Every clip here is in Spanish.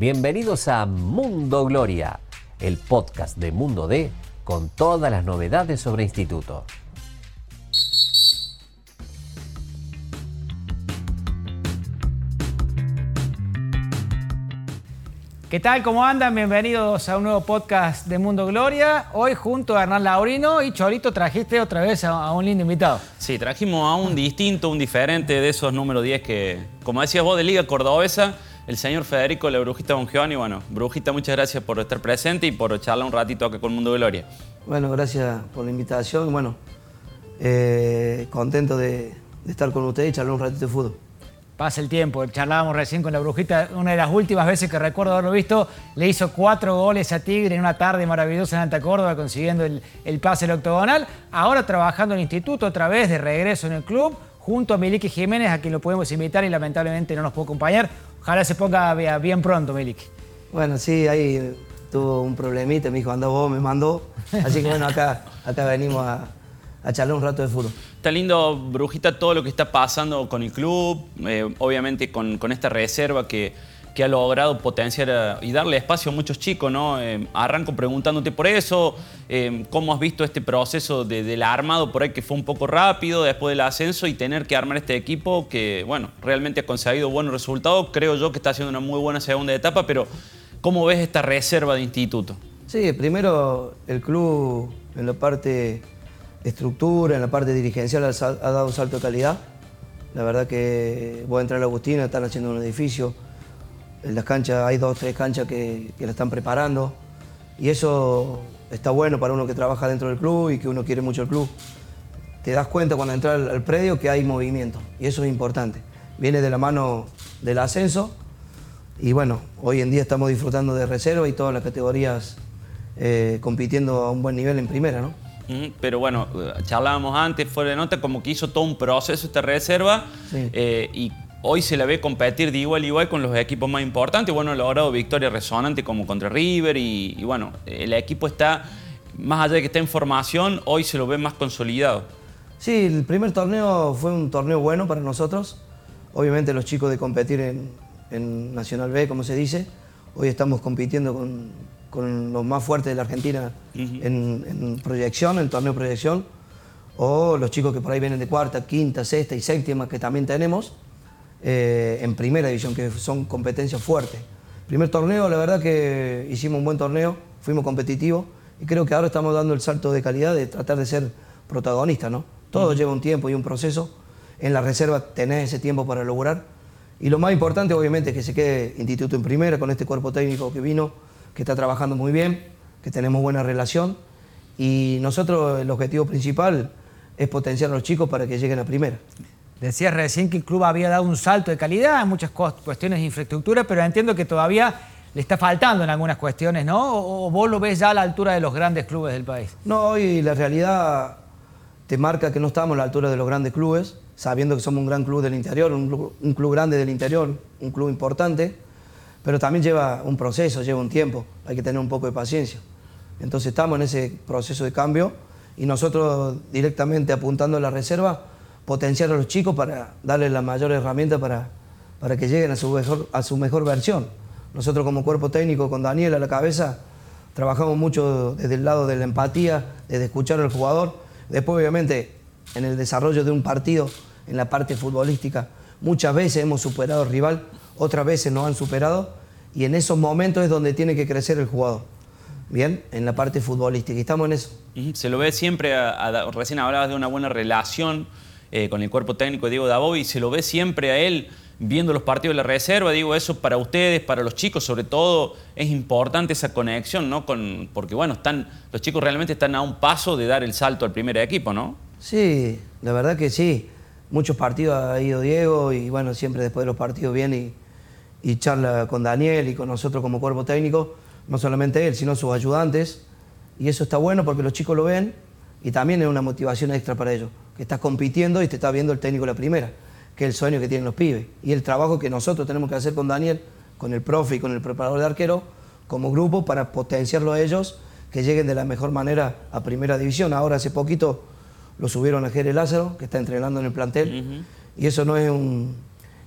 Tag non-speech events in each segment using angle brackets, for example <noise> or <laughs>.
Bienvenidos a Mundo Gloria, el podcast de Mundo D con todas las novedades sobre instituto. ¿Qué tal? ¿Cómo andan? Bienvenidos a un nuevo podcast de Mundo Gloria. Hoy junto a Hernán Laurino y Chorito trajiste otra vez a, un lindo invitado. Sí, trajimos a un distinto, un diferente de esos número 10 que, como decías vos, de Liga Cordobesa, el señor Federico La Brujita Bongiovanni. Bueno, Brujita, muchas gracias por estar presente y por charlar un ratito acá con Mundo Gloria. Bueno, gracias por la invitación. Bueno, eh, contento de, de estar con ustedes y charlar un ratito de fútbol pasa el tiempo. Charlábamos recién con la brujita, una de las últimas veces que recuerdo haberlo visto, le hizo cuatro goles a Tigre en una tarde maravillosa en Alta Córdoba, consiguiendo el, pase al octogonal. Ahora trabajando en el instituto, otra vez de regreso en el club, junto a Miliki Jiménez, a quien lo podemos invitar y lamentablemente no nos puede acompañar. Ojalá se ponga bien pronto, Miliki. Bueno, sí, ahí tuvo un problemita, me dijo, anda vos, me mandó. Así que bueno, acá, acá venimos a, a charlar un rato de fútbol. Está lindo, Brujita, todo lo que está pasando con el club, eh, obviamente con, esta reserva que, ha logrado potenciar y darle espacio a muchos chicos, ¿no? Eh, arranco preguntándote por eso, eh, cómo has visto este proceso del armado por ahí que fue un poco rápido después del ascenso y tener que armar este equipo que, bueno, realmente ha conseguido buenos resultados, creo yo que está haciendo una muy buena segunda etapa, pero ¿cómo ves esta reserva de instituto? Sí, primero el club en la parte estructura, en la parte dirigencial ha, dado un salto de calidad. La verdad que voy a entrar a la Agustina, están haciendo un edificio. En las canchas hay dos, tres canchas que, que la están preparando. Y eso está bueno para uno que trabaja dentro del club y que uno quiere mucho el club. Te das cuenta cuando entras al, predio que hay movimiento y eso es importante. Viene de la mano del ascenso y bueno, hoy en día estamos disfrutando de reserva y todas las categorías eh, compitiendo a un buen nivel en primera, ¿no? Pero bueno, charlábamos antes, fuera de nota, como que hizo todo un proceso esta reserva eh, y hoy se la ve competir de igual a igual con los equipos más importantes. Bueno, ha logrado victoria resonante como contra River y, bueno, el equipo está, más allá de que está en formación, hoy se lo ve más consolidado. Sí, el primer torneo fue un torneo bueno para nosotros. Obviamente los chicos de competir en, en Nacional B, como se dice, hoy estamos compitiendo con, con los más fuertes de la Argentina en, proyección, en torneo proyección, o los chicos que por ahí vienen de cuarta, quinta, sexta y séptima, que también tenemos, eh, en primera división, que son competencias fuertes. Primer torneo, la verdad que hicimos un buen torneo, fuimos competitivos y creo que ahora estamos dando el salto de calidad de tratar de ser protagonistas, ¿no? Todo lleva un tiempo y un proceso. En la reserva tenés ese tiempo para lograr. Y lo más importante, obviamente, es que se quede Instituto en primera con este cuerpo técnico que vino que está trabajando muy bien, que tenemos buena relación y nosotros el objetivo principal es potenciar a los chicos para que lleguen a primera. Decías recién que el club había dado un salto de calidad en muchas cuestiones de infraestructura, pero entiendo que todavía le está faltando en algunas cuestiones, ¿no? ¿O vos lo ves ya a la altura de los grandes clubes del país? No, hoy la realidad te marca que no estamos a la altura de los grandes clubes, sabiendo que somos un gran club del interior, un un club grande del interior, un club importante pero también lleva un proceso, lleva un tiempo, hay que tener un poco de paciencia. Entonces estamos en ese proceso de cambio y nosotros directamente apuntando a la reserva, potenciar a los chicos para darles la mayor herramienta para, para que lleguen a su, mejor, a su mejor versión. Nosotros como cuerpo técnico, con Daniel a la cabeza, trabajamos mucho desde el lado de la empatía, desde escuchar al jugador. Después, obviamente, en el desarrollo de un partido, en la parte futbolística, muchas veces hemos superado al rival otras veces nos han superado y en esos momentos es donde tiene que crecer el jugador. Bien, en la parte futbolística. Y estamos en eso. Se lo ve siempre, recién hablabas de una buena relación eh, con el cuerpo técnico de Diego Dabov y se lo ve siempre a él viendo los partidos de la reserva. Digo, eso para ustedes, para los chicos sobre todo, es importante esa conexión, ¿no? Con, porque bueno, están, los chicos realmente están a un paso de dar el salto al primer equipo, ¿no? Sí, la verdad que sí. Muchos partidos ha ido Diego y bueno, siempre después de los partidos viene y charla con Daniel y con nosotros como cuerpo técnico, no solamente él, sino sus ayudantes. Y eso está bueno porque los chicos lo ven y también es una motivación extra para ellos, que estás compitiendo y te está viendo el técnico la primera, que es el sueño que tienen los pibes. Y el trabajo que nosotros tenemos que hacer con Daniel, con el profe y con el preparador de arquero, como grupo, para potenciarlo a ellos, que lleguen de la mejor manera a primera división. Ahora hace poquito lo subieron a Jerez Lázaro, que está entrenando en el plantel, y eso no es un,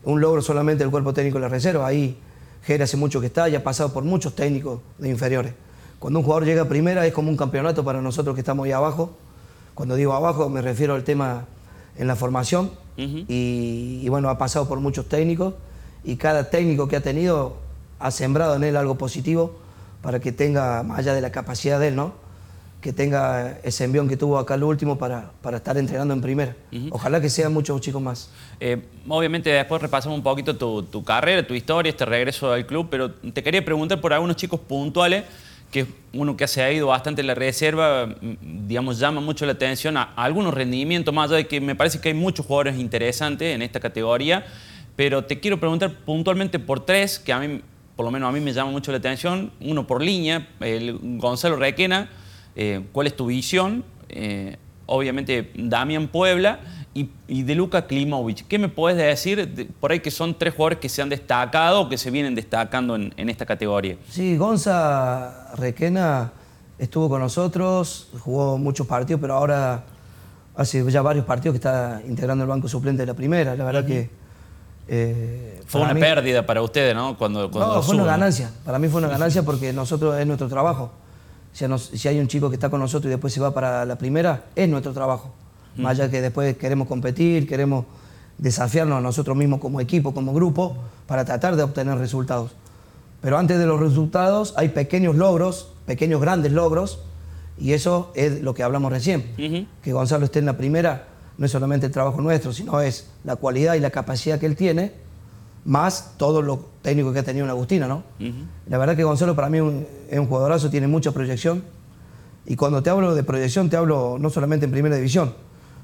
un logro solamente del cuerpo técnico de la reserva. Ahí Jere hace mucho que está y ha pasado por muchos técnicos de inferiores. Cuando un jugador llega a primera es como un campeonato para nosotros que estamos ahí abajo. Cuando digo abajo me refiero al tema en la formación. y, y bueno, ha pasado por muchos técnicos y cada técnico que ha tenido ha sembrado en él algo positivo para que tenga, más allá de la capacidad de él, ¿no? que tenga ese envión que tuvo acá el último para, para estar entrenando en primera. Ojalá que sean muchos chicos más. Eh, obviamente después repasamos un poquito tu, tu, carrera, tu historia, este regreso al club, pero te quería preguntar por algunos chicos puntuales, que uno que se ha ido bastante en la reserva, mm, digamos, llama mucho la atención a, algunos rendimientos, más allá de que me parece que hay muchos jugadores interesantes en esta categoría, pero te quiero preguntar puntualmente por tres, que a mí, por lo menos a mí me llama mucho la atención, uno por línea, el Gonzalo Requena, eh, cuál es tu visión, eh, obviamente Damián Puebla y, de Luka Klimovic. ¿Qué me puedes decir por ahí que son tres jugadores que se han destacado o que se vienen destacando en, esta categoría? Sí, Gonza Requena estuvo con nosotros, jugó muchos partidos, pero ahora hace ya varios partidos que está integrando el banco suplente de la primera. La verdad que... Eh, fue una pérdida para ustedes, ¿no? Cuando, no, fue una ganancia. Para mí fue una ganancia porque nosotros es nuestro trabajo si, hay un chico que está con nosotros y después se va para la primera, es nuestro trabajo. Más allá que después queremos competir, queremos desafiarnos a nosotros mismos como equipo, como grupo, para tratar de obtener resultados. Pero antes de los resultados hay pequeños logros, pequeños grandes logros, y eso es lo que hablamos recién. Que Gonzalo esté en la primera no es solamente el trabajo nuestro, sino es la cualidad y la capacidad que él tiene más todo lo técnico que ha tenido en Agustina, ¿no? La verdad que Gonzalo para mí es un jugadorazo, tiene mucha proyección. Y cuando te hablo de proyección, te hablo no solamente en primera división.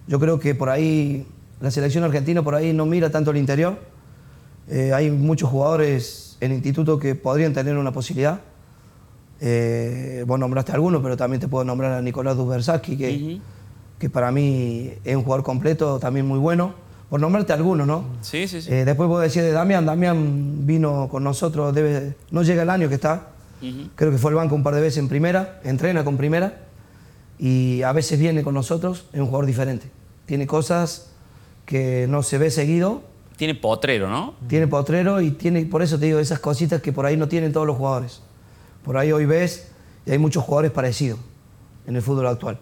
Yo creo que por ahí la selección argentina por ahí no mira tanto el interior. Eh, hay muchos jugadores en el instituto que podrían tener una posibilidad. Eh, vos nombraste algunos, pero también te puedo nombrar a Nicolás Dubbersaski, que, que para mí es un jugador completo, también muy bueno por nombrarte algunos, ¿no? Sí, sí, sí. Eh, después vos decís de Damián, Damián vino con nosotros, debe, no llega el año que está, creo que fue al banco un par de veces en primera, entrena con primera y a veces viene con nosotros, es un jugador diferente. Tiene cosas que no se ve seguido. Tiene potrero, ¿no? Tiene potrero y tiene, por eso te digo, esas cositas que por ahí no tienen todos los jugadores. Por ahí hoy ves y hay muchos jugadores parecidos en el fútbol actual.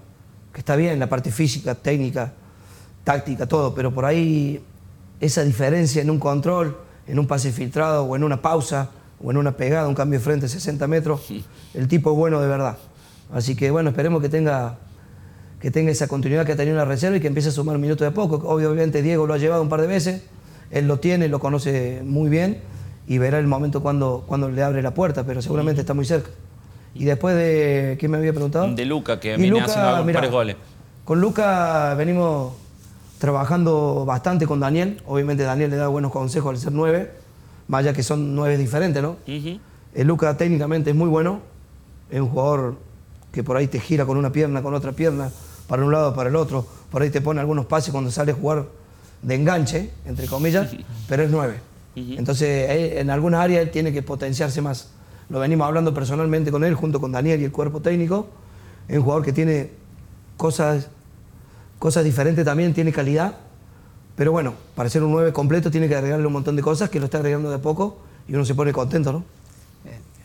Que está bien, la parte física, técnica, táctica, todo, pero por ahí esa diferencia en un control, en un pase filtrado o en una pausa o en una pegada, un cambio de frente 60 metros, el tipo es bueno de verdad. Así que bueno, esperemos que tenga, que tenga esa continuidad que ha tenido en la reserva y que empiece a sumar minutos de poco. Obviamente Diego lo ha llevado un par de veces, él lo tiene, lo conoce muy bien y verá el momento cuando, cuando le abre la puerta, pero seguramente está muy cerca. Y después de, ¿qué me había preguntado? De Luca, que viene haciendo varios goles. Con Luca venimos trabajando bastante con Daniel. Obviamente Daniel le da buenos consejos al ser nueve, vaya que son nueve diferentes, ¿no? El eh, Luca técnicamente es muy bueno, es un jugador que por ahí te gira con una pierna, con otra pierna, para un lado, para el otro, por ahí te pone algunos pases cuando sale a jugar de enganche, entre comillas, pero es nueve. Entonces, en algunas áreas él tiene que potenciarse más. Lo venimos hablando personalmente con él, junto con Daniel y el cuerpo técnico. Es un jugador que tiene cosas cosas diferentes también, tiene calidad. Pero bueno, para ser un 9 completo tiene que agregarle un montón de cosas que lo está agregando de poco y uno se pone contento, ¿no?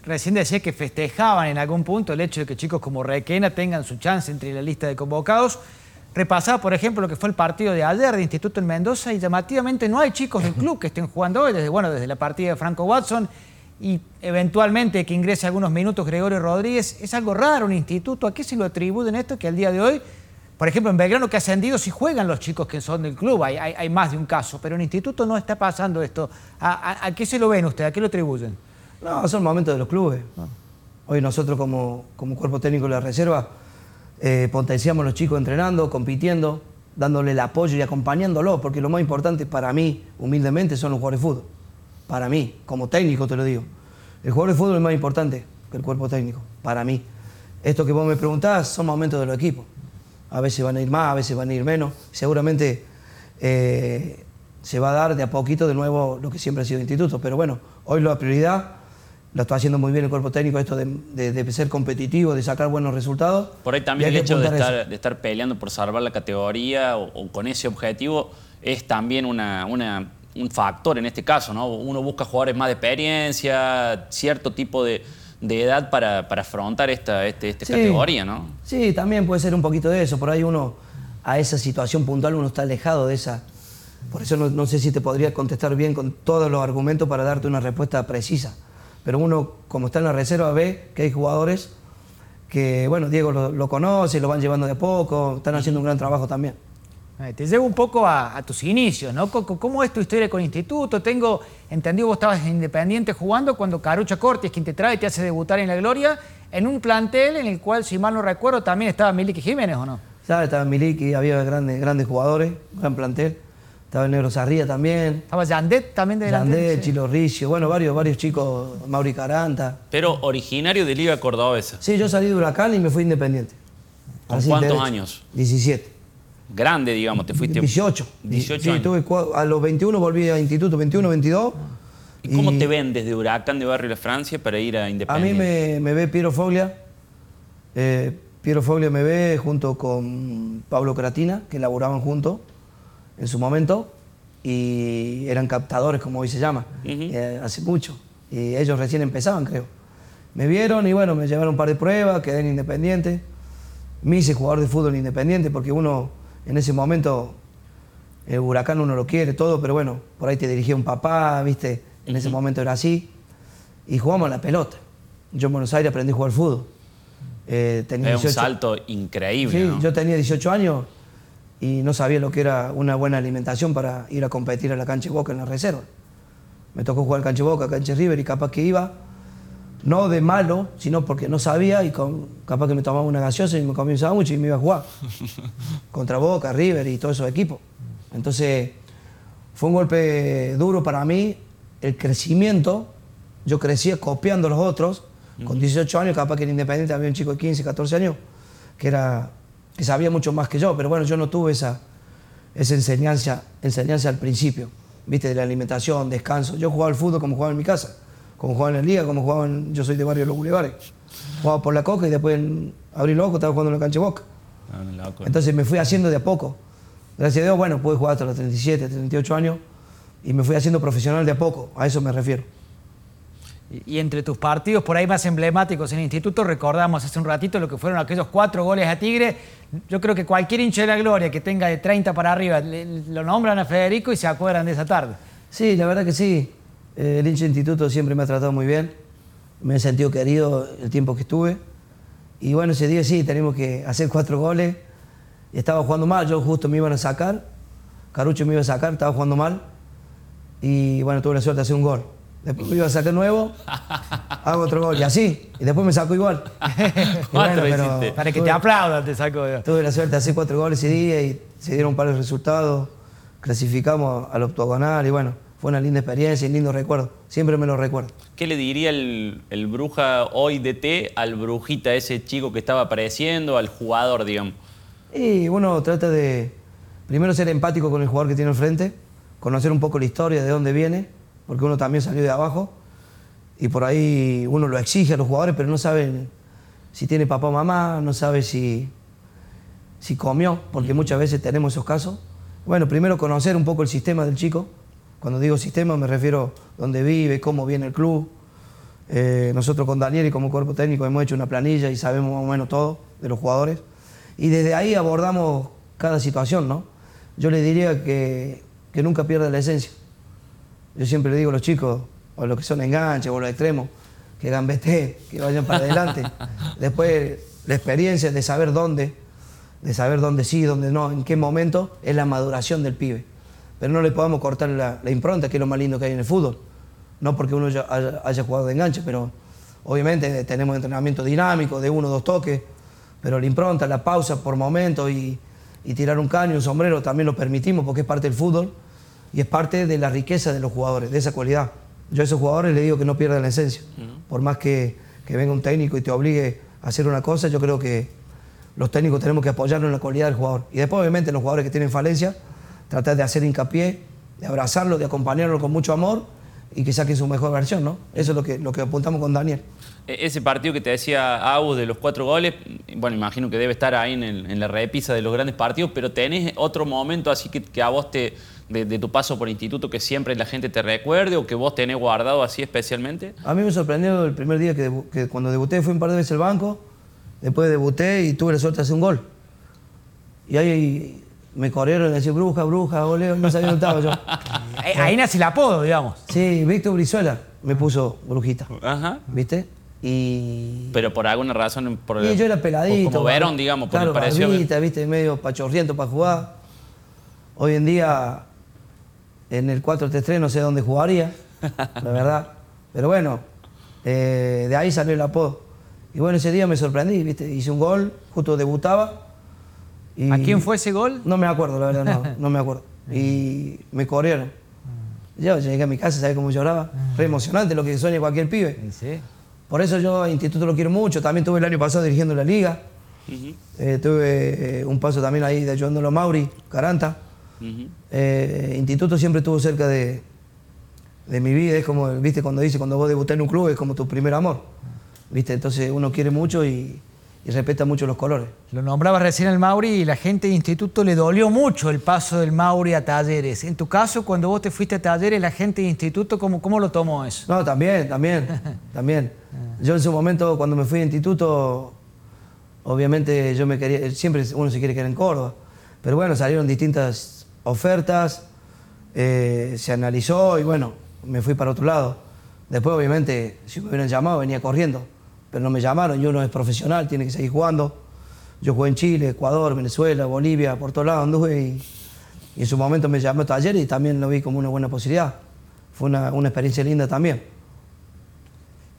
Recién decía que festejaban en algún punto el hecho de que chicos como Requena tengan su chance entre la lista de convocados. Repasaba, por ejemplo, lo que fue el partido de ayer de Instituto en Mendoza y llamativamente no hay chicos del club que estén jugando hoy, desde, bueno, desde la partida de Franco Watson y eventualmente que ingrese algunos minutos Gregorio Rodríguez. Es algo raro un instituto. ¿A qué se lo atribuyen esto que al día de hoy por ejemplo, en Belgrano que ha ascendido si juegan los chicos que son del club, hay, más de un caso, pero en instituto no está pasando esto. ¿A, qué se lo ven ustedes? ¿A qué lo atribuyen? No, son momentos de los clubes. Ah. Hoy nosotros como, como, cuerpo técnico de la reserva eh, potenciamos a los chicos entrenando, compitiendo, dándole el apoyo y acompañándolos, porque lo más importante para mí, humildemente, son los jugadores de fútbol. Para mí, como técnico te lo digo. El jugador de fútbol es más importante que el cuerpo técnico, para mí. Esto que vos me preguntás son momentos de los equipos a veces van a ir más, a veces van a ir menos. Seguramente eh, se va a dar de a poquito de nuevo lo que siempre ha sido instituto, pero bueno, hoy la prioridad lo está haciendo muy bien el cuerpo técnico, esto de, ser competitivo, de sacar buenos resultados. Por ahí también el hecho de estar, peleando por salvar la categoría o, con ese objetivo es también una, un factor en este caso, ¿no? Uno busca jugadores más de experiencia, cierto tipo de, de edad para, para, afrontar esta, este, esta Sí. categoría, ¿no? Sí, también puede ser un poquito de eso. Por ahí uno, a esa situación puntual, uno está alejado de esa. Por eso no, no sé si te podría contestar bien con todos los argumentos para darte una respuesta precisa. Pero uno, como está en la reserva, ve que hay jugadores que, bueno, Diego lo, lo conoce, lo van llevando de a poco, están haciendo un gran trabajo también. Te llevo un poco a, a tus inicios, ¿no? Co- ¿Cómo es tu historia con Instituto? Tengo entendido vos estabas en Independiente jugando cuando Carucha Corti es quien te trae te hace debutar en la Gloria, en un plantel en el cual, si mal no recuerdo, también estaba Miliki Jiménez, ¿o no? ¿Sabes? Estaba Miliki, había grandes, grandes jugadores, gran plantel. Estaba el Negro Sarría también. Estaba Yandet también de delantero. Yandé, sí. Chilo Ricio, bueno, varios, varios chicos, Mauri Caranta. Pero originario de Liga Cordobesa. Sí, yo salí de Huracán y me fui independiente. ¿Con Así, cuántos derecho. años? 17. Grande, digamos, te fuiste. 18. 18 Sí, años. tuve cua- a los 21 volví a instituto, 21, 22. ¿Y cómo te ven desde Huracán de Barrio La Francia para ir a A mí Independiente? me, me ve Piero Foglia. Eh, Piero Foglia me ve junto con Pablo Cratina, que laburaban juntos en su momento. Y eran captadores, como hoy se llama, eh, hace mucho. Y ellos recién empezaban, creo. Me vieron y bueno, me llevaron un par de pruebas, quedé en Independiente. Me hice jugador de fútbol en Independiente porque uno en ese momento, el huracán uno lo quiere, todo, pero bueno, por ahí te dirigía un papá, viste, en ese momento era así. Y jugamos la pelota. Yo en Buenos Aires aprendí a jugar fútbol. Eh, tenía Es un 18 salto increíble, Sí, ¿no? yo tenía 18 años y no sabía lo que era una buena alimentación para ir a competir a la cancha de Boca en la reserva. Me tocó jugar cancha de Boca, cancha de River y capaz que iba, no de malo, sino porque no sabía y con- capaz que me tomaba una gaseosa y me comía un sándwich y me iba a jugar. <laughs> Contra Boca, River y todos esos equipos. Entonces, fue un golpe duro para mí, el crecimiento. Yo crecía copiando a los otros. Con 18 años, capaz que en Independiente había un chico de 15, 14 años que, era, que sabía mucho más que yo. Pero bueno, yo no tuve esa, esa enseñanza, enseñanza al principio, ¿viste? De la alimentación, descanso. Yo jugaba al fútbol como jugaba en mi casa, como jugaba en la liga, como jugaba en, Yo soy de barrio Los Bulevares. Jugaba por la coca y después en abril loco estaba jugando en la cancha Boca. Ah. Entonces me fui haciendo de a poco. Gracias a Dios, bueno, pude jugar hasta los 37, 38 años y me fui haciendo profesional de a poco, a eso me refiero. Y, entre tus partidos por ahí más emblemáticos en el instituto, recordamos hace un ratito lo que fueron aquellos cuatro goles a Tigre. Yo creo que cualquier hincha de la gloria que tenga de 30 para arriba le- lo nombran a Federico y se acuerdan de esa tarde. Sí, la verdad que sí. Eh, el hincha de instituto siempre me ha tratado muy bien. Me he sentido querido el tiempo que estuve. Y bueno, ese día sí, tenemos que hacer cuatro goles. Estaba jugando mal, yo justo me iban a sacar. Carucho me iba a sacar, estaba jugando mal. Y bueno, tuve la suerte de hacer un gol. Después me iba a sacar nuevo, <laughs> hago otro gol. Y así. Y después me sacó igual. <laughs> Y Cuatro hiciste. Para que tuve- te aplaudan, te saco yo. Tuve la suerte de hacer cuatro goles ese día y se dieron un par de resultados. Clasificamos al octogonal y bueno, fue una linda experiencia y lindo recuerdo. Siempre me lo recuerdo. ¿Qué le diría el, el Bruja hoy de T al Brujita, ese chico que estaba apareciendo, al jugador, digamos? Y uno trata de primero ser empático con el jugador que tiene enfrente, conocer un poco la historia de dónde viene, porque uno también salió de abajo y por ahí uno lo exige a los jugadores, pero no sabe si tiene papá o mamá, no sabe si, si comió, porque muchas veces tenemos esos casos. Bueno, primero conocer un poco el sistema del chico. Cuando digo sistema me refiero a dónde vive, cómo viene el club. Eh, nosotros con Daniel y como cuerpo técnico hemos hecho una planilla y sabemos más o menos todo de los jugadores. Y desde ahí abordamos cada situación, ¿no? Yo le diría que, que nunca pierda la esencia. Yo siempre le digo a los chicos, o a los que son enganches, o a los extremos, que gambete, que vayan para adelante. <laughs> Después, la experiencia de saber dónde, de saber dónde sí, dónde no, en qué momento, es la maduración del pibe. Pero no le podemos cortar la, la impronta, que es lo más lindo que hay en el fútbol. No porque uno ya haya, haya jugado de enganche, pero obviamente tenemos entrenamiento dinámico, de uno o dos toques, pero la impronta, la pausa por momento y, y tirar un caño, un sombrero, también lo permitimos porque es parte del fútbol y es parte de la riqueza de los jugadores, de esa cualidad. Yo a esos jugadores les digo que no pierdan la esencia. Por más que, que venga un técnico y te obligue a hacer una cosa, yo creo que los técnicos tenemos que apoyarnos en la cualidad del jugador. Y después, obviamente, los jugadores que tienen falencia, tratar de hacer hincapié, de abrazarlo, de acompañarlo con mucho amor, y que saque su mejor versión, ¿no? Eso es lo que, lo que apuntamos con Daniel. E- Ese partido que te decía Agus de los cuatro goles, bueno, imagino que debe estar ahí en, el- en la repisa de los grandes partidos, pero tenés otro momento así que, que a vos te, de, de tu paso por instituto, que siempre la gente te recuerde o que vos tenés guardado así especialmente. A mí me sorprendió el primer día que, debu- que cuando debuté, fui un par de veces al banco, después debuté y tuve la suerte de hacer un gol. Y ahí me corrieron y decían, bruja, bruja, goleo, no sabía dónde estaba yo. Ahí, <laughs> ahí nace el apodo, digamos. Sí, Víctor Brizuela me puso brujita, Ajá. ¿viste? Y... Pero por alguna razón. Por, Y yo era peladito. Como Verón, digamos, por claro, el pareció. barbita, viste, medio pachorriento para jugar. Hoy en día, en el 4-3-3 no sé dónde jugaría, la verdad. Pero bueno, eh, de ahí salió el apodo. Y bueno, ese día me sorprendí, viste, hice un gol, justo debutaba. y- ¿A quién fue ese gol? No me acuerdo, la verdad, no, no me acuerdo. <laughs> Y me corrieron. Yo llegué a mi casa, ¿sabes cómo lloraba? Re emocionante lo que sueña cualquier pibe. Sí. Por eso yo a Instituto lo quiero mucho. También tuve el año pasado dirigiendo la liga. Eh, tuve eh, un paso también ahí de ayudándolo a Mauri, Caranta. Ujú. Eh, Instituto siempre estuvo cerca de, de mi vida. Es como, viste, cuando dice, cuando vos debutás en un club es como tu primer amor. Viste, entonces uno quiere mucho y, y respeta mucho los colores. Lo nombraba recién el Mauri y la gente de instituto le dolió mucho el paso del Mauri a Talleres. En tu caso, cuando vos te fuiste a Talleres, la gente de instituto, ¿cómo, cómo lo tomó eso? No, también, también, <laughs> también. Yo en su momento, cuando me fui a instituto, obviamente yo me quería, siempre uno se quiere quedar en Córdoba. Pero bueno, salieron distintas ofertas, eh, se analizó y bueno, me fui para otro lado. Después, obviamente, si me hubieran llamado, venía corriendo. Pero no me llamaron, yo no es profesional, tiene que seguir jugando. Yo jugué en Chile, Ecuador, Venezuela, Bolivia, por todos lados anduve y, y en su momento me llamó Taller y también lo vi como una buena posibilidad. Fue una, una experiencia linda también.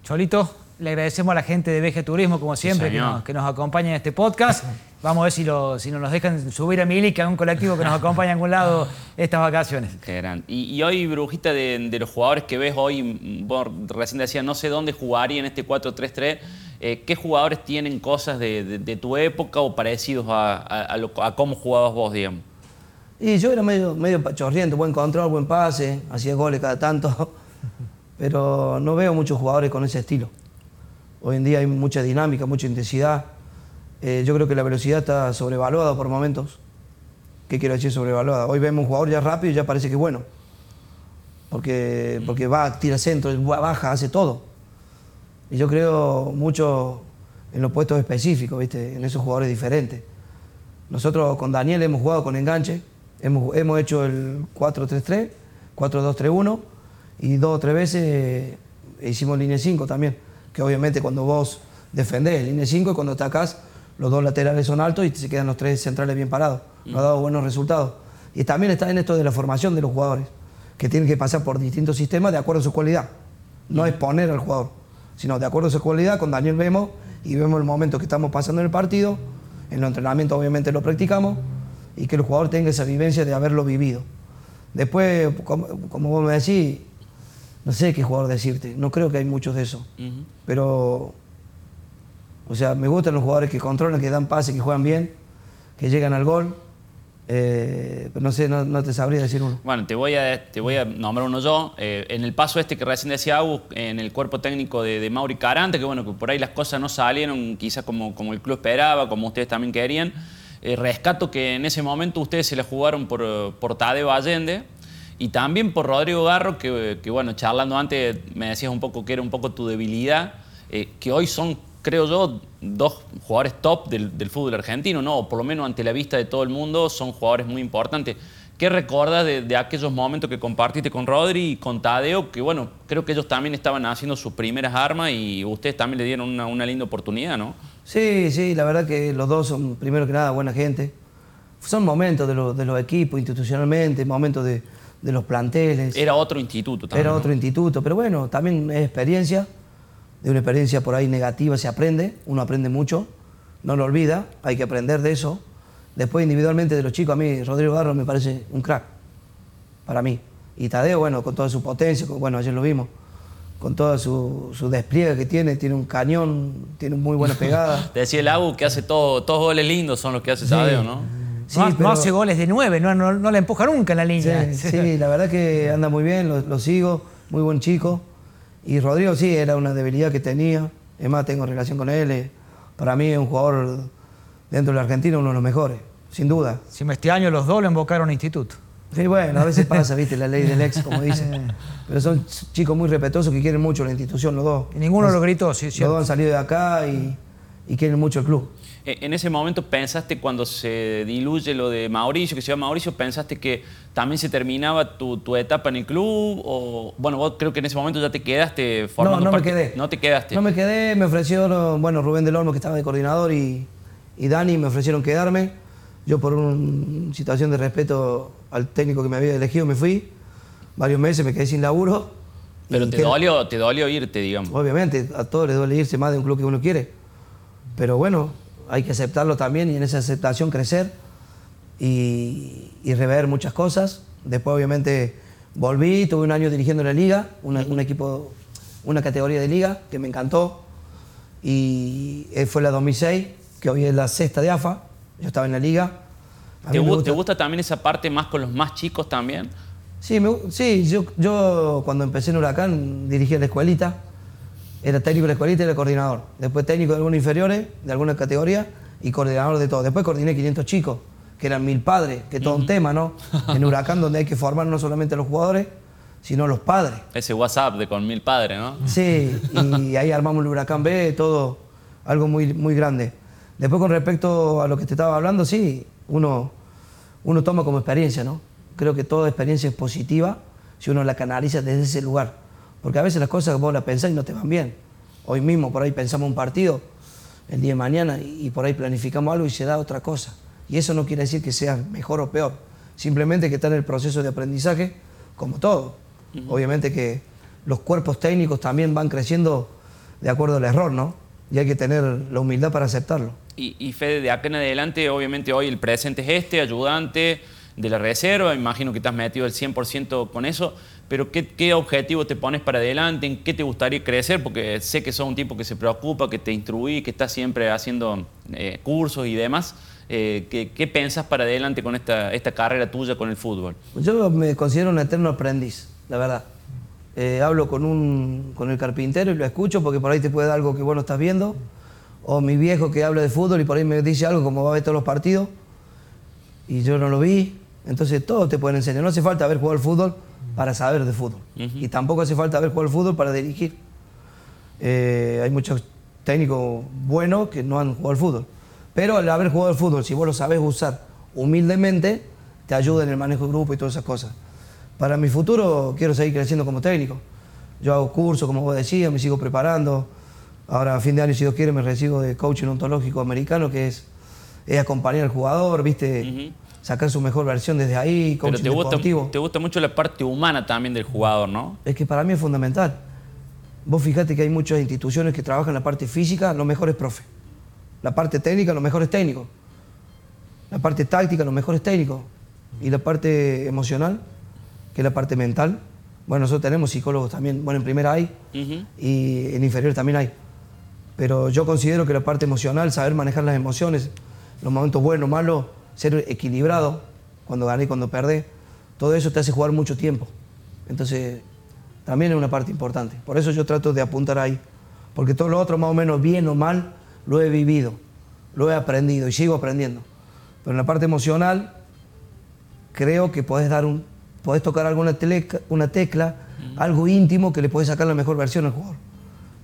Cholito, le agradecemos a la gente de Veje Turismo, como siempre, que, nos, que nos acompaña en este podcast. <laughs> Vamos a ver si, lo, si nos dejan subir a Mili, que es un colectivo que nos acompaña a algún lado estas vacaciones. Qué gran. Y, y hoy, Brujita, de, de los jugadores que ves hoy, vos recién decías, no sé dónde jugaría en este 4-3-3. eh, ¿Qué jugadores tienen cosas de, de- de tu época o parecidos a, a- a lo- a cómo jugabas vos, digamos? Y yo era medio, medio pachorriento, buen control, buen pase, hacía goles cada tanto, <laughs> pero no veo muchos jugadores con ese estilo. Hoy en día hay mucha dinámica, mucha intensidad. Eh, yo creo que la velocidad está sobrevaluada por momentos. ¿Qué quiero decir sobrevaluada? Hoy vemos un jugador ya rápido y ya parece que es bueno. Porque, porque va, tira centro, baja, hace todo. Y yo creo mucho en los puestos específicos, ¿viste? en esos jugadores diferentes. Nosotros con Daniel hemos jugado con enganche, hemos, hemos hecho el 4-3-3, 4-2-3-1 y dos o tres veces eh, hicimos línea 5 también, que obviamente cuando vos defendés línea 5 y cuando atacás los dos laterales son altos y se quedan los tres centrales bien parados. Nos ha dado buenos resultados. Y también está en esto de la formación de los jugadores, que tienen que pasar por distintos sistemas de acuerdo a su cualidad. No es poner al jugador, sino de acuerdo a su cualidad, con Daniel vemos y vemos el momento que estamos pasando en el partido, en los entrenamientos obviamente lo practicamos y que el jugador tenga esa vivencia de haberlo vivido. Después, como, como vos me decís, no sé qué jugador decirte, no creo que hay muchos de eso, Ujú. pero, o sea, me gustan los jugadores que controlan, que dan pase, que juegan bien, que llegan al gol, eh, no sé, no, te sabría decir uno. Bueno, te voy a, te voy a nombrar uno yo. Eh, en el paso este que recién decía Agus, en el cuerpo técnico de, Mauri Carante, que bueno, que por ahí las cosas no salieron quizás como, como el club esperaba, como ustedes también querían. Eh, rescato que en ese momento ustedes se la jugaron por, por Tadeo Allende y también por Rodrigo Garro, que, que, bueno, charlando antes me decías un poco que era un poco tu debilidad, eh, que hoy son, creo yo, dos jugadores top del, del fútbol argentino, ¿no? O por lo menos ante la vista de todo el mundo son jugadores muy importantes. ¿Qué recuerdas de, de aquellos momentos que compartiste con Rodri y con Tadeo? Que bueno, creo que ellos también estaban haciendo sus primeras armas y ustedes también le dieron una, una linda oportunidad, ¿no? Sí, sí, la verdad que los dos son, primero que nada, buena gente. Son momentos de, los- de los equipos institucionalmente, momentos de, de los planteles. Era otro instituto también. Era ¿no? otro instituto, pero bueno, también es experiencia. De una experiencia por ahí negativa se aprende, uno aprende mucho, no lo olvida, hay que aprender de eso. Después individualmente de los chicos, a mí Rodrigo Garro me parece un crack, para mí. Y Tadeo, bueno, con toda su potencia, con- bueno, ayer lo vimos, con toda su, su despliegue que tiene, tiene un cañón, tiene muy buena pegada. <laughs> Te decía el Agu que hace todo, todos goles lindos son los que hace Tadeo, ¿no? Sí, no, hace goles de nueve, no, no, no la empuja nunca en la línea. Sí, sí, la verdad que anda muy bien, lo, lo sigo, muy buen chico. Y Rodrigo sí, era una debilidad que tenía. Es más, tengo relación con él. eh, Para mí es un jugador dentro de la Argentina uno de los mejores, sin duda. Si este año los dos lo invocaron a instituto. Sí, bueno, a veces pasa, <laughs> viste, la ley del ex, como dicen. Pero son chicos muy respetuosos que quieren mucho la institución, los dos. Y ninguno lo gritó, sí, Los cierto. dos han salido de acá y, y quieren mucho el club. Eh, En ese momento pensaste cuando se diluye lo de Mauricio, que se llama Mauricio, pensaste que también se terminaba tu, tu etapa en el club o bueno, vos creo que en ese momento ya te quedaste formando no, no me parte- quedé. No te quedaste. No me quedé, me ofreció, bueno, Rubén del Olmo, que estaba de coordinador, y, y Dani me ofrecieron quedarme. Yo por una situación de respeto al técnico que me había elegido me fui. Varios meses me quedé sin laburo. Pero te quedé- dolió, te dolió irte, digamos. Obviamente, a todos les duele irse más de un club que uno quiere. Pero bueno, hay que aceptarlo también y en esa aceptación crecer y, y rever muchas cosas. Después, obviamente, volví, tuve un año dirigiendo la liga, una, un equipo, una categoría de liga que me encantó. Y eh, fue la 2006, que hoy es la sexta de AFA. Yo estaba en la liga. ¿Te, mí me gu- te gusta también esa parte más con los más chicos también? Sí, me sí yo, yo cuando empecé en Huracán dirigía la escuelita. Era técnico de la escuelita y era coordinador. Después técnico de algunos inferiores, de alguna categoría, y coordinador de todo. Después coordiné 500 chicos, que eran mil padres, que es todo un tema, ¿no? <laughs> En Huracán donde hay que formar no solamente a los jugadores, sino a los padres. Ese WhatsApp de con mil padres, ¿no? Sí, y ahí armamos el Huracán B, todo algo muy, muy grande. Después con respecto a lo que te estaba hablando, sí, uno, uno toma como experiencia, ¿no? Creo que toda experiencia es positiva si uno la canaliza desde ese lugar. Porque a veces las cosas vos las pensás y no te van bien. Hoy mismo por ahí pensamos un partido, el día de mañana, y por ahí planificamos algo y se da otra cosa. Y eso no quiere decir que sea mejor o peor. Simplemente que está en el proceso de aprendizaje, como todo. Obviamente que los cuerpos técnicos también van creciendo de acuerdo al error, ¿no? Y hay que tener la humildad para aceptarlo. Y, y Fede, de acá en adelante, obviamente hoy el presente es este, ayudante de la reserva, imagino que has metido el 100% con eso, pero ¿qué, qué objetivo te pones para adelante? ¿En qué te gustaría crecer? Porque sé que sos un tipo que se preocupa, que te instruí, que estás siempre haciendo eh, cursos y demás. Eh, ¿qué, qué pensás para adelante con esta, carrera tuya con el fútbol? Yo me considero un eterno aprendiz, la verdad. Eh, hablo con, un, con el carpintero y lo escucho porque por ahí te puede dar algo que vos no estás viendo. O mi viejo que habla de fútbol y por ahí me dice algo como va a ver todos los partidos y yo no lo vi. Entonces todos te pueden enseñar. No hace falta haber jugado al fútbol para saber de fútbol. Y tampoco hace falta haber jugado al fútbol para dirigir. Eh, hay muchos técnicos buenos que no han jugado al fútbol. Pero al haber jugado al fútbol, si vos lo sabés usar humildemente, te ayuda en el manejo de grupo y todas esas cosas. Para mi futuro quiero seguir creciendo como técnico. Yo hago cursos, como vos decías, me sigo preparando. Ahora a fin de año, si Dios quiere, me recibo de coaching ontológico americano, que es, es acompañar al jugador, ¿viste? Sacar su mejor versión desde ahí, Pero coaching te gusta, deportivo. te gusta mucho la parte humana también del jugador, ¿no? Es que para mí es fundamental. Vos fijate que hay muchas instituciones que trabajan la parte física, los mejores profes. La parte técnica, los mejores técnicos. La parte táctica, los mejores técnicos. Y la parte emocional, que es la parte mental. Bueno, nosotros tenemos psicólogos también. Bueno, en primera hay Ujú. y en inferior también hay. Pero yo considero que la parte emocional, saber manejar las emociones, los momentos buenos, malos, ser equilibrado, cuando gané, cuando perdés, todo eso te hace jugar mucho tiempo. Entonces, también es una parte importante. Por eso yo trato de apuntar ahí. Porque todo lo otro, más o menos, bien o mal, lo he vivido, lo he aprendido y sigo aprendiendo. Pero en la parte emocional, creo que podés dar un, podés tocar alguna teleca- una tecla, algo íntimo que le podés sacar la mejor versión al jugador.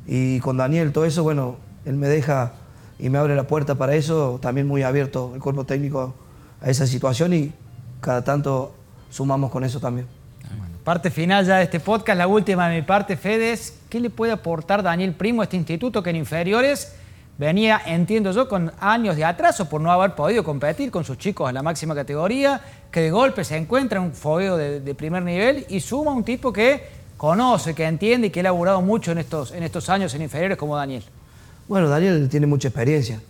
Y con Daniel, todo eso, bueno, él me deja y me abre la puerta para eso, también muy abierto el cuerpo técnico a esa situación y cada tanto sumamos con eso también. Parte final ya de este podcast, la última de mi parte, Fede, es ¿qué le puede aportar Daniel Primo a este instituto que en inferiores venía, entiendo yo, con años de atraso por no haber podido competir con sus chicos en la máxima categoría, que de golpe se encuentra en un fogueo de, de primer nivel y suma un tipo que conoce, que entiende y que ha laburado mucho en estos, en estos años en inferiores como Daniel? Bueno, Daniel tiene mucha experiencia.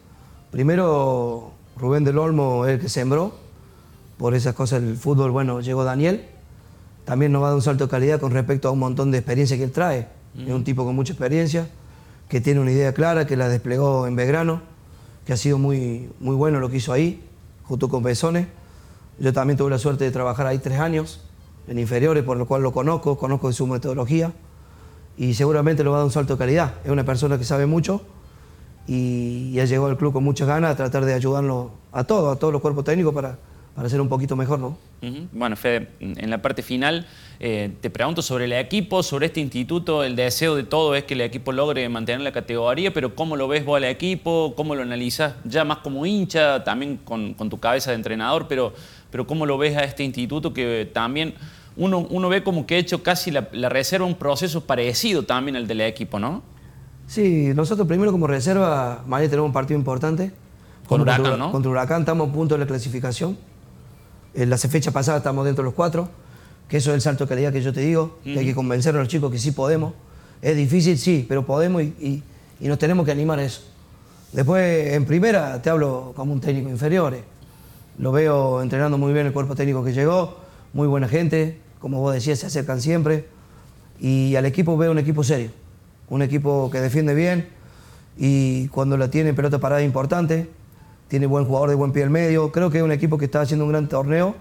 Primero, Rubén del Olmo es el que sembró. Por esas cosas del fútbol, bueno, llegó Daniel. También nos va a dar un salto de calidad con respecto a un montón de experiencia que él trae. Es un tipo con mucha experiencia, que tiene una idea clara, que la desplegó en Belgrano, que ha sido muy, muy bueno lo que hizo ahí, junto con Besones. Yo también tuve la suerte de trabajar ahí tres años. en inferiores, por lo cual lo conozco, conozco de su metodología y seguramente lo va a dar un salto de calidad. Es una persona que sabe mucho y ya llegó al club con muchas ganas a tratar de ayudarlo a todos, a todos los cuerpos técnicos para, para ser un poquito mejor, ¿no? Bueno, Fede, en la parte final eh, te pregunto sobre el equipo, sobre este instituto. El deseo de todo es que el equipo logre mantener la categoría, pero ¿cómo lo ves vos al equipo? ¿Cómo lo analizas ya más como hincha, también con, tu cabeza de entrenador? Pero, pero ¿cómo lo ves a este instituto que también uno, uno ve como que ha hecho casi la, la reserva un proceso parecido también al del equipo, ¿no? Sí, nosotros primero como reserva, mañana tenemos un partido importante. Con Huracán, contra, ¿no? Contra Huracán estamos a punto de la clasificación. En la fecha pasada estamos dentro de los cuatro, que eso es el salto de calidad que yo te digo, que hay que convencer a los chicos que sí podemos. Es difícil, sí, pero podemos y, y, nos tenemos que animar a eso. Después, en primera, te hablo como un técnico inferior. eh. Lo veo entrenando muy bien el cuerpo técnico que llegó, muy buena gente, como vos decías, se acercan siempre. Y al equipo veo un equipo serio, un equipo que defiende bien y cuando la tiene pelota parada importante, tiene buen jugador de buen pie al medio. Creo que es un equipo que está haciendo un gran torneo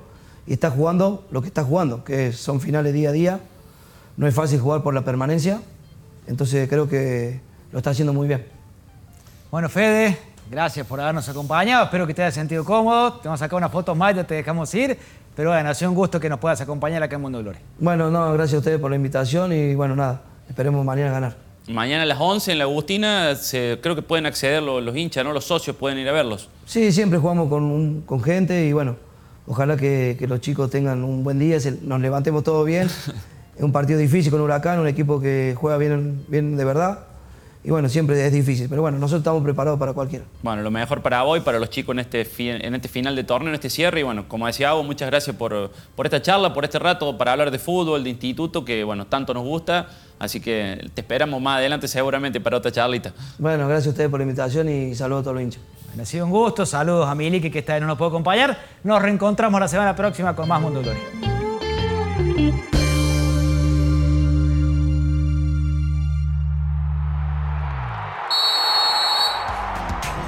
y está jugando lo que está jugando, que son finales día a día. No es fácil jugar por la permanencia, entonces creo que lo está haciendo muy bien. Bueno, Fede, gracias por habernos acompañado. Espero que te hayas sentido cómodo. Te vamos a sacar unas fotos más, ya te dejamos ir. Pero bueno, ha sido un gusto que nos puedas acompañar acá en Mundo Gloria. Bueno, no, gracias a ustedes por la invitación y bueno, nada, esperemos mañana ganar. Mañana a las 11 en la Agustina se- creo que pueden acceder los, los hinchas, ¿no? Los socios pueden ir a verlos. Sí, siempre jugamos con, un- con gente y bueno, ojalá que, que los chicos tengan un buen día, se- nos levantemos todo bien. <laughs> es un partido difícil con Huracán, un equipo que juega bien, bien de verdad. Y bueno, siempre es difícil, pero bueno, nosotros estamos preparados para cualquiera. Bueno, lo mejor para vos y para los chicos en este, fi- en este final de torneo, en este cierre. Y bueno, como decía Avo, muchas gracias por, por esta charla, por este rato para hablar de fútbol, de instituto, que bueno, tanto nos gusta. Así que te esperamos más adelante seguramente para otra charlita. Bueno, gracias a ustedes por la invitación y saludos a todos los hinchas. Bueno, ha sido un gusto. Saludos a Miliki, que esta vez no nos puede acompañar. Nos reencontramos la semana próxima con más Mundo Gloria.